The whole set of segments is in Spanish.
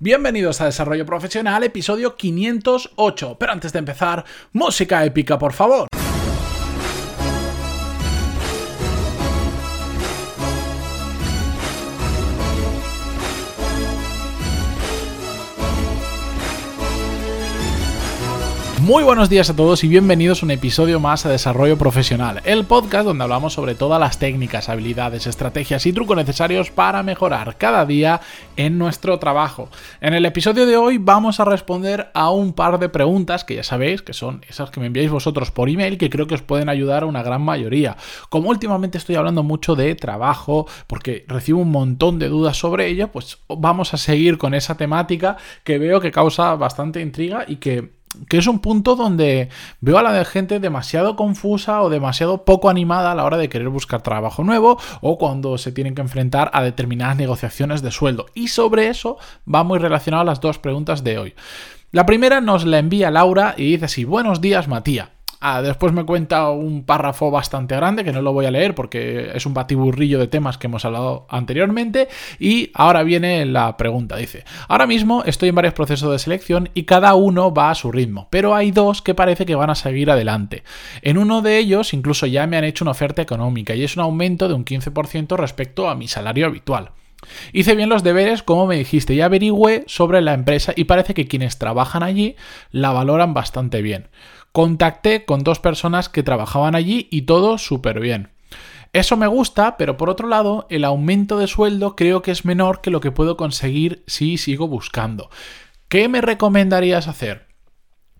Bienvenidos a Desarrollo Profesional, episodio 508. Pero antes de empezar, música épica, por favor. Muy buenos días a todos y bienvenidos a un episodio más a Desarrollo Profesional, el podcast donde hablamos sobre todas las técnicas, habilidades, estrategias y trucos necesarios para mejorar cada día en nuestro trabajo. En el episodio de hoy vamos a responder a un par de preguntas que ya sabéis que son esas que me enviáis vosotros por email que creo que os pueden ayudar a una gran mayoría. Como últimamente estoy hablando mucho de trabajo porque recibo un montón de dudas sobre ello, pues vamos a seguir con esa temática que veo que causa bastante intriga y que que es un punto donde veo a la gente demasiado confusa o demasiado poco animada a la hora de querer buscar trabajo nuevo o cuando se tienen que enfrentar a determinadas negociaciones de sueldo. Y sobre eso va muy relacionado a las dos preguntas de hoy. La primera nos la envía Laura y dice así, buenos días Matías. Ah, después me cuenta un párrafo bastante grande que no lo voy a leer porque es un batiburrillo de temas que hemos hablado anteriormente. Y ahora viene la pregunta. Dice, ahora mismo estoy en varios procesos de selección y cada uno va a su ritmo, pero hay dos que parece que van a seguir adelante. En uno de ellos incluso ya me han hecho una oferta económica y es un aumento de un 15% respecto a mi salario habitual. Hice bien los deberes, como me dijiste, y averigüé sobre la empresa y parece que quienes trabajan allí la valoran bastante bien. Contacté con dos personas que trabajaban allí y todo súper bien. Eso me gusta, pero por otro lado, el aumento de sueldo creo que es menor que lo que puedo conseguir si sigo buscando. ¿Qué me recomendarías hacer?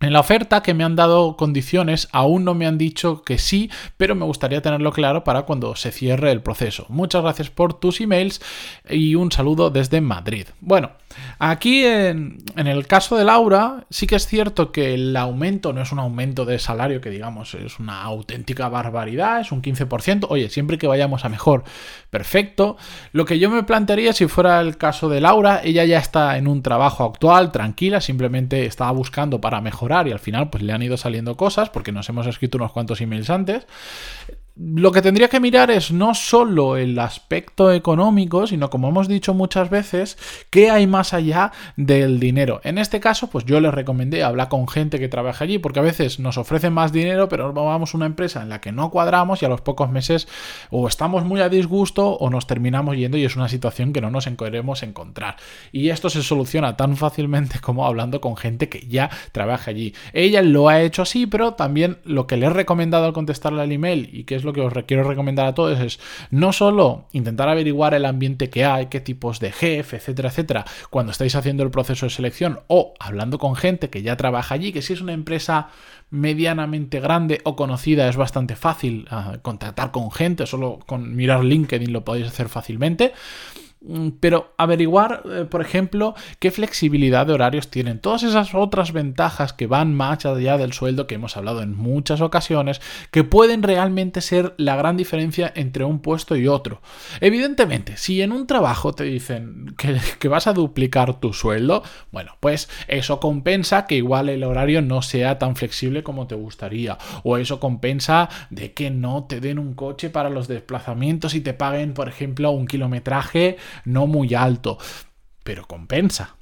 En la oferta que me han dado condiciones aún no me han dicho que sí, pero me gustaría tenerlo claro para cuando se cierre el proceso. Muchas gracias por tus emails y un saludo desde Madrid. Bueno, aquí en, el caso de Laura sí que es cierto que el aumento no es un aumento de salario que digamos es una auténtica barbaridad, es un 15%. Oye, siempre que vayamos a mejor, perfecto. Lo que yo me plantearía si fuera el caso de Laura, ella ya está en un trabajo actual, tranquila, simplemente estaba buscando para mejorar y al final pues le han ido saliendo cosas porque nos hemos escrito unos cuantos emails antes lo que tendría que mirar es no solo el aspecto económico, sino como hemos dicho muchas veces, qué hay más allá del dinero. En este caso, pues yo les recomendé hablar con gente que trabaja allí, porque a veces nos ofrecen más dinero, pero vamos a una empresa en la que no cuadramos y a los pocos meses o estamos muy a disgusto o nos terminamos yendo y es una situación que no nos queremos encontrar. Y esto se soluciona tan fácilmente como hablando con gente que ya trabaja allí. Ella lo ha hecho así, pero también lo que le he recomendado al contestarle al email y que es lo que os quiero recomendar a todos es no solo intentar averiguar el ambiente que hay, qué tipos de jefe, etcétera, etcétera, cuando estáis haciendo el proceso de selección o hablando con gente que ya trabaja allí, que si es una empresa medianamente grande o conocida es bastante fácil ah, contactar con gente, solo con mirar LinkedIn lo podéis hacer fácilmente. Mm, pero averiguar, eh, por ejemplo, qué flexibilidad de horarios tienen. Todas esas otras ventajas que van más allá del sueldo que hemos hablado en muchas ocasiones, que pueden realmente ser la gran diferencia entre un puesto y otro. Evidentemente, si en un trabajo te dicen que, vas a duplicar tu sueldo, bueno, pues eso compensa que igual el horario no sea tan flexible como te gustaría. O eso compensa de que no te den un coche para los desplazamientos y te paguen, por ejemplo, un kilometraje no muy alto, pero compensa.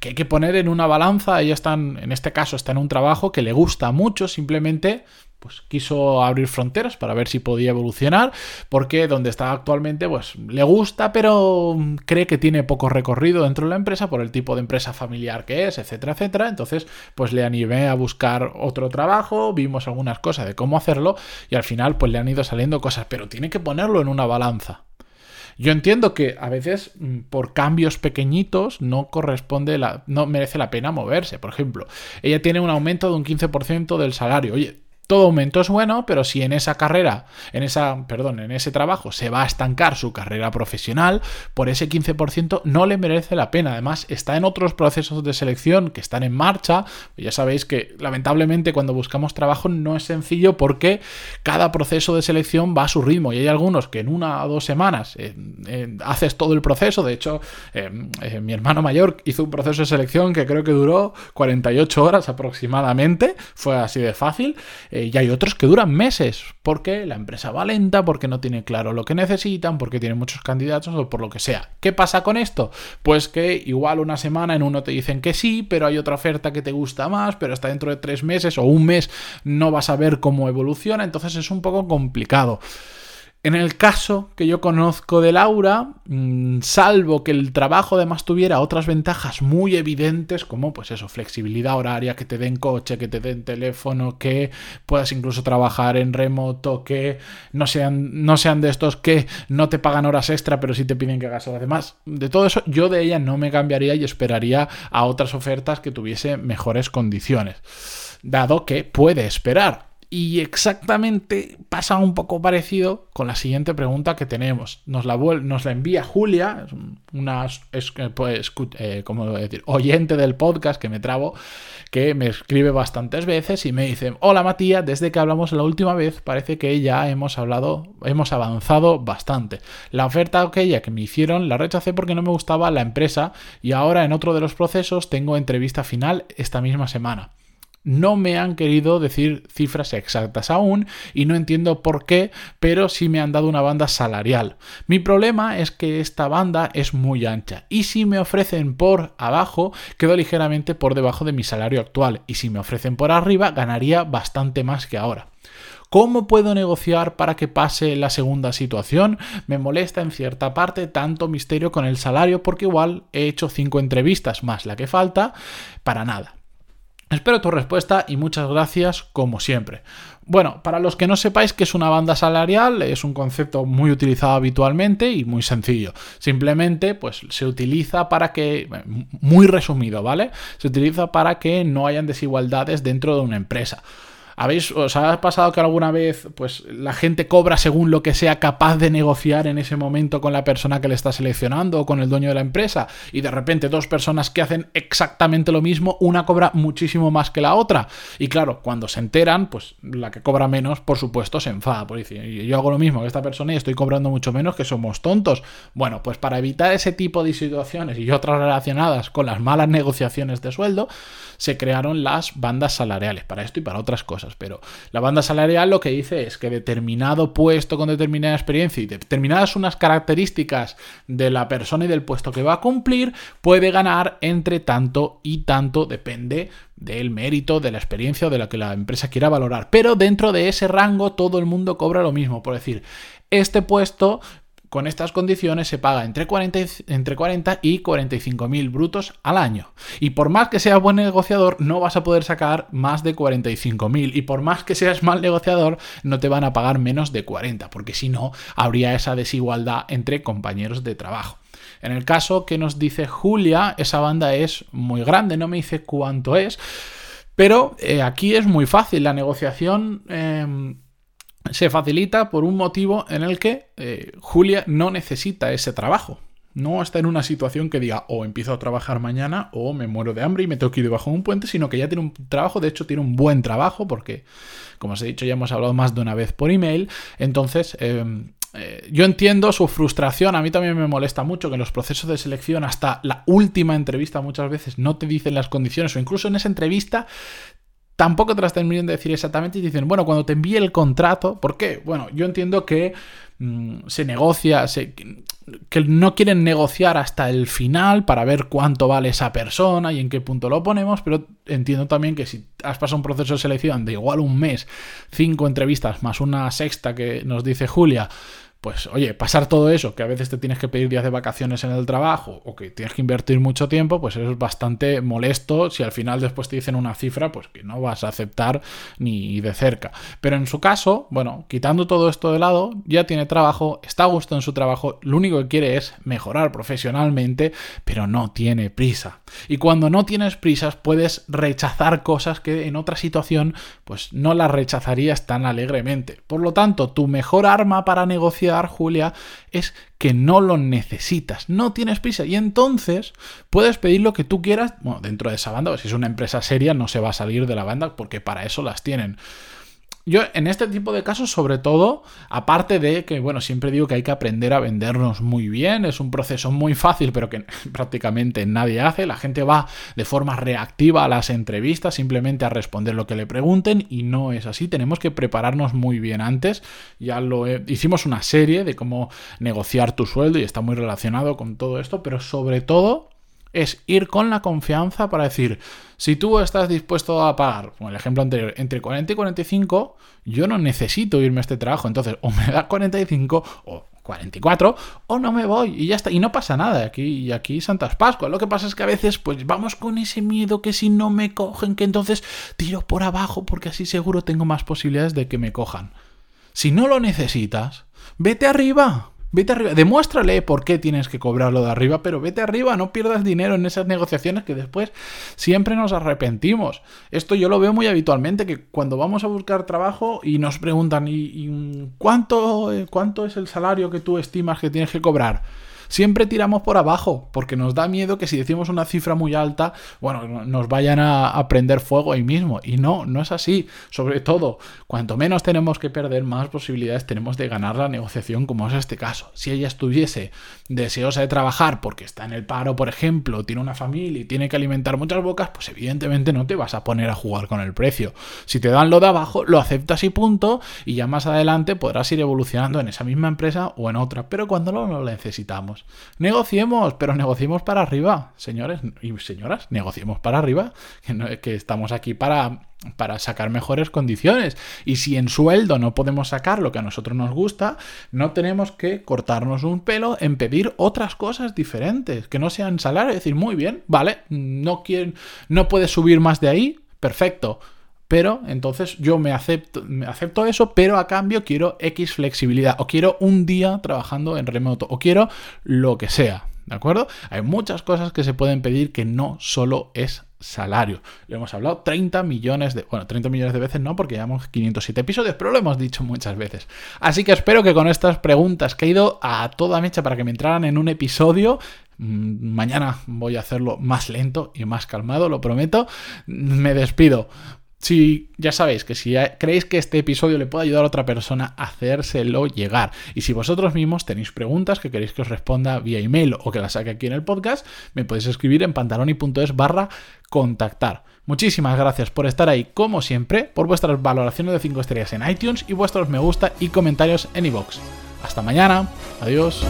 Que hay que poner en una balanza, ella está en, este caso está en un trabajo que le gusta mucho, simplemente pues quiso abrir fronteras para ver si podía evolucionar, porque donde está actualmente pues le gusta, pero cree que tiene poco recorrido dentro de la empresa por el tipo de empresa familiar que es, etcétera, etcétera. Entonces, pues le animé a buscar otro trabajo, vimos algunas cosas de cómo hacerlo y al final pues le han ido saliendo cosas, pero tiene que ponerlo en una balanza. Yo entiendo que a veces mm, por cambios pequeñitos no corresponde la, no merece la pena moverse. Por ejemplo, ella tiene un aumento de un 15% del salario. Oye, todo aumento es bueno, pero si en esa carrera, en esa, perdón, en ese trabajo se va a estancar su carrera profesional, por ese 15% no le merece la pena. Además, está en otros procesos de selección que están en marcha. Ya sabéis que lamentablemente cuando buscamos trabajo no es sencillo porque cada proceso de selección va a su ritmo y hay algunos que en una o dos semanas eh, eh, haces todo el proceso. De hecho, eh, mi hermano mayor hizo un proceso de selección que creo que duró 48 horas aproximadamente. Fue así de fácil. Eh, y hay otros que duran meses, porque la empresa va lenta, porque no tiene claro lo que necesitan, porque tiene muchos candidatos o por lo que sea. ¿Qué pasa con esto? Pues que igual una semana en uno te dicen que sí, pero hay otra oferta que te gusta más, pero hasta dentro de tres meses o un mes no vas a ver cómo evoluciona, entonces es un poco complicado. En el caso que yo conozco de Laura, mm, salvo que el trabajo además tuviera otras ventajas muy evidentes, como pues eso, flexibilidad horaria, que te den coche, que te den teléfono, que puedas incluso trabajar en remoto, que no sean, no sean de estos que no te pagan horas extra, pero sí te piden que hagas además. De todo eso, yo de ella no me cambiaría y esperaría a otras ofertas que tuviese mejores condiciones. Dado que puede esperar. Y exactamente pasa un poco parecido con la siguiente pregunta que tenemos. Nos la, envía Julia, una es, pues, eh, decir? oyente del podcast que me trabo, que me escribe bastantes veces y me dice, hola Matías, desde que hablamos la última vez parece que ya hemos hablado, hemos avanzado bastante. La oferta aquella que me hicieron la rechacé porque no me gustaba la empresa y ahora en otro de los procesos tengo entrevista final esta misma semana. No me han querido decir cifras exactas aún y no entiendo por qué, pero sí me han dado una banda salarial. Mi problema es que esta banda es muy ancha y si me ofrecen por abajo, quedo ligeramente por debajo de mi salario actual y si me ofrecen por arriba, ganaría bastante más que ahora. ¿Cómo puedo negociar para que pase la segunda situación? Me molesta en cierta parte tanto misterio con el salario porque igual he hecho cinco entrevistas más la que falta para nada. Espero tu respuesta y muchas gracias como siempre. Bueno, para los que no sepáis que es una banda salarial, es un concepto muy utilizado habitualmente y muy sencillo. Simplemente, pues se utiliza para que, muy resumido, ¿vale? Se utiliza para que no hayan desigualdades dentro de una empresa. ¿Habéis, ¿Os ha pasado que alguna vez pues, la gente cobra según lo que sea capaz de negociar en ese momento con la persona que le está seleccionando o con el dueño de la empresa? Y de repente dos personas que hacen exactamente lo mismo, una cobra muchísimo más que la otra. Y claro, cuando se enteran, pues la que cobra menos, por supuesto, se enfada. Por decir, yo hago lo mismo que esta persona y estoy cobrando mucho menos, que somos tontos. Bueno, pues para evitar ese tipo de situaciones y otras relacionadas con las malas negociaciones de sueldo, se crearon las bandas salariales para esto y para otras cosas. Pero la banda salarial lo que dice es que determinado puesto con determinada experiencia y determinadas unas características de la persona y del puesto que va a cumplir puede ganar entre tanto y tanto, depende del mérito, de la experiencia o de lo que la empresa quiera valorar. Pero dentro de ese rango todo el mundo cobra lo mismo. Por decir, este puesto con estas condiciones se paga entre 40 y, entre 40 y 45 mil brutos al año. Y por más que seas buen negociador, no vas a poder sacar más de 45 mil. Y por más que seas mal negociador, no te van a pagar menos de 40, porque si no, habría esa desigualdad entre compañeros de trabajo. En el caso que nos dice Julia, esa banda es muy grande, no me dice cuánto es, pero eh, aquí es muy fácil. La negociación... Em, se facilita por un motivo en el que eh, Julia no necesita ese trabajo. No está en una situación que diga o empiezo a trabajar mañana o me muero de hambre y me tengo que ir debajo de un puente, sino que ya tiene un trabajo, de hecho tiene un buen trabajo porque, como os he dicho, ya hemos hablado más de una vez por email. Entonces, em, eh, yo entiendo su frustración, a mí también me molesta mucho que en los procesos de selección hasta la última entrevista muchas veces no te dicen las condiciones o incluso en esa entrevista tampoco te las terminan de decir exactamente y dicen, bueno, cuando te envíe el contrato, ¿por qué? Bueno, yo entiendo que mm, se negocia, que no quieren negociar hasta el final para ver cuánto vale esa persona y en qué punto lo ponemos, pero entiendo también que si has pasado un proceso de selección de igual un mes, cinco entrevistas más una sexta que nos dice Julia, pues oye, pasar todo eso, que a veces te tienes que pedir días de vacaciones en el trabajo o que tienes que invertir mucho tiempo, pues eso es bastante molesto si al final después te dicen una cifra, pues que no vas a aceptar ni de cerca. Pero en su caso, bueno, quitando todo esto de lado, ya tiene trabajo, está a gusto en su trabajo, lo único que quiere es mejorar profesionalmente, pero no tiene prisa. Y cuando no tienes prisas, puedes rechazar cosas que en otra situación, pues no las rechazarías tan alegremente. Por lo tanto, tu mejor arma para negociar Julia, es que no lo necesitas, no tienes prisa y entonces puedes pedir lo que tú quieras, bueno, dentro de esa banda, si es una empresa seria no se va a salir de la banda porque para eso las tienen. Yo en este tipo de casos, sobre todo, aparte de que, bueno, siempre digo que hay que aprender a vendernos muy bien, es un proceso muy fácil, pero que prácticamente nadie hace, la gente va de forma reactiva a las entrevistas, simplemente a responder lo que le pregunten, y no es así, tenemos que prepararnos muy bien antes, ya lo hicimos una serie de cómo negociar tu sueldo y está muy relacionado con todo esto, pero sobre todo es ir con la confianza para decir, si tú estás dispuesto a pagar, como el ejemplo anterior, entre 40 y 45, yo no necesito irme a este trabajo, entonces o me da 45 o 44 o no me voy y ya está. Y no pasa nada. Aquí y aquí Santas Pascuas. Lo que pasa es que a veces pues vamos con ese miedo que si no me cogen que entonces tiro por abajo porque así seguro tengo más posibilidades de que me cojan. Si no lo necesitas vete arriba Vete arriba, demuéstrale por qué tienes que cobrarlo de arriba, pero vete arriba, no pierdas dinero en esas negociaciones que después siempre nos arrepentimos. Esto yo lo veo muy habitualmente, que cuando vamos a buscar trabajo y nos preguntan, ¿y, cuánto, eh, cuánto es el salario que tú estimas que tienes que cobrar? Siempre tiramos por abajo, porque nos da miedo que si decimos una cifra muy alta, bueno, nos vayan a, prender fuego ahí mismo. Y no, no es así. Sobre todo, cuanto menos tenemos que perder, más posibilidades tenemos de ganar la negociación, como es este caso. Si ella estuviese deseosa de trabajar porque está en el paro, por ejemplo, tiene una familia y tiene que alimentar muchas bocas, pues evidentemente no te vas a poner a jugar con el precio. Si te dan lo de abajo, lo aceptas y punto, y ya más adelante podrás ir evolucionando en esa misma empresa o en otra, pero cuando no lo necesitamos. Negociemos, pero negociemos para arriba, señores y señoras, negociemos para arriba, que, estamos aquí para, para sacar mejores condiciones. Y si en sueldo no podemos sacar lo que a nosotros nos gusta, no tenemos que cortarnos un pelo en pedir otras cosas diferentes, que no sean salario, decir, muy bien, vale, no, quieren, no puedes subir más de ahí, perfecto pero entonces yo me acepto, me acepto eso, pero a cambio quiero X flexibilidad, o quiero un día trabajando en remoto, o quiero lo que sea. ¿De acuerdo? Hay muchas cosas que se pueden pedir que no solo es salario. Lo hemos hablado 30 millones de... Bueno, 30 millones de veces no, porque llevamos 507 episodios, pero lo hemos dicho muchas veces. Así que espero que con estas preguntas que he ido a toda mecha para que me entraran en un episodio, mm, mañana voy a hacerlo más lento y más calmado, lo prometo. Me despido. Si ya sabéis que si creéis que este episodio le puede ayudar a otra persona, hacérselo llegar. Y si vosotros mismos tenéis preguntas que queréis que os responda vía email o que las saque aquí en el podcast, me podéis escribir en pantaloni.es barra contactar. Muchísimas gracias por estar ahí como siempre, por vuestras valoraciones de 5 estrellas en iTunes y vuestros me gusta y comentarios en iVoox. Hasta mañana. Adiós.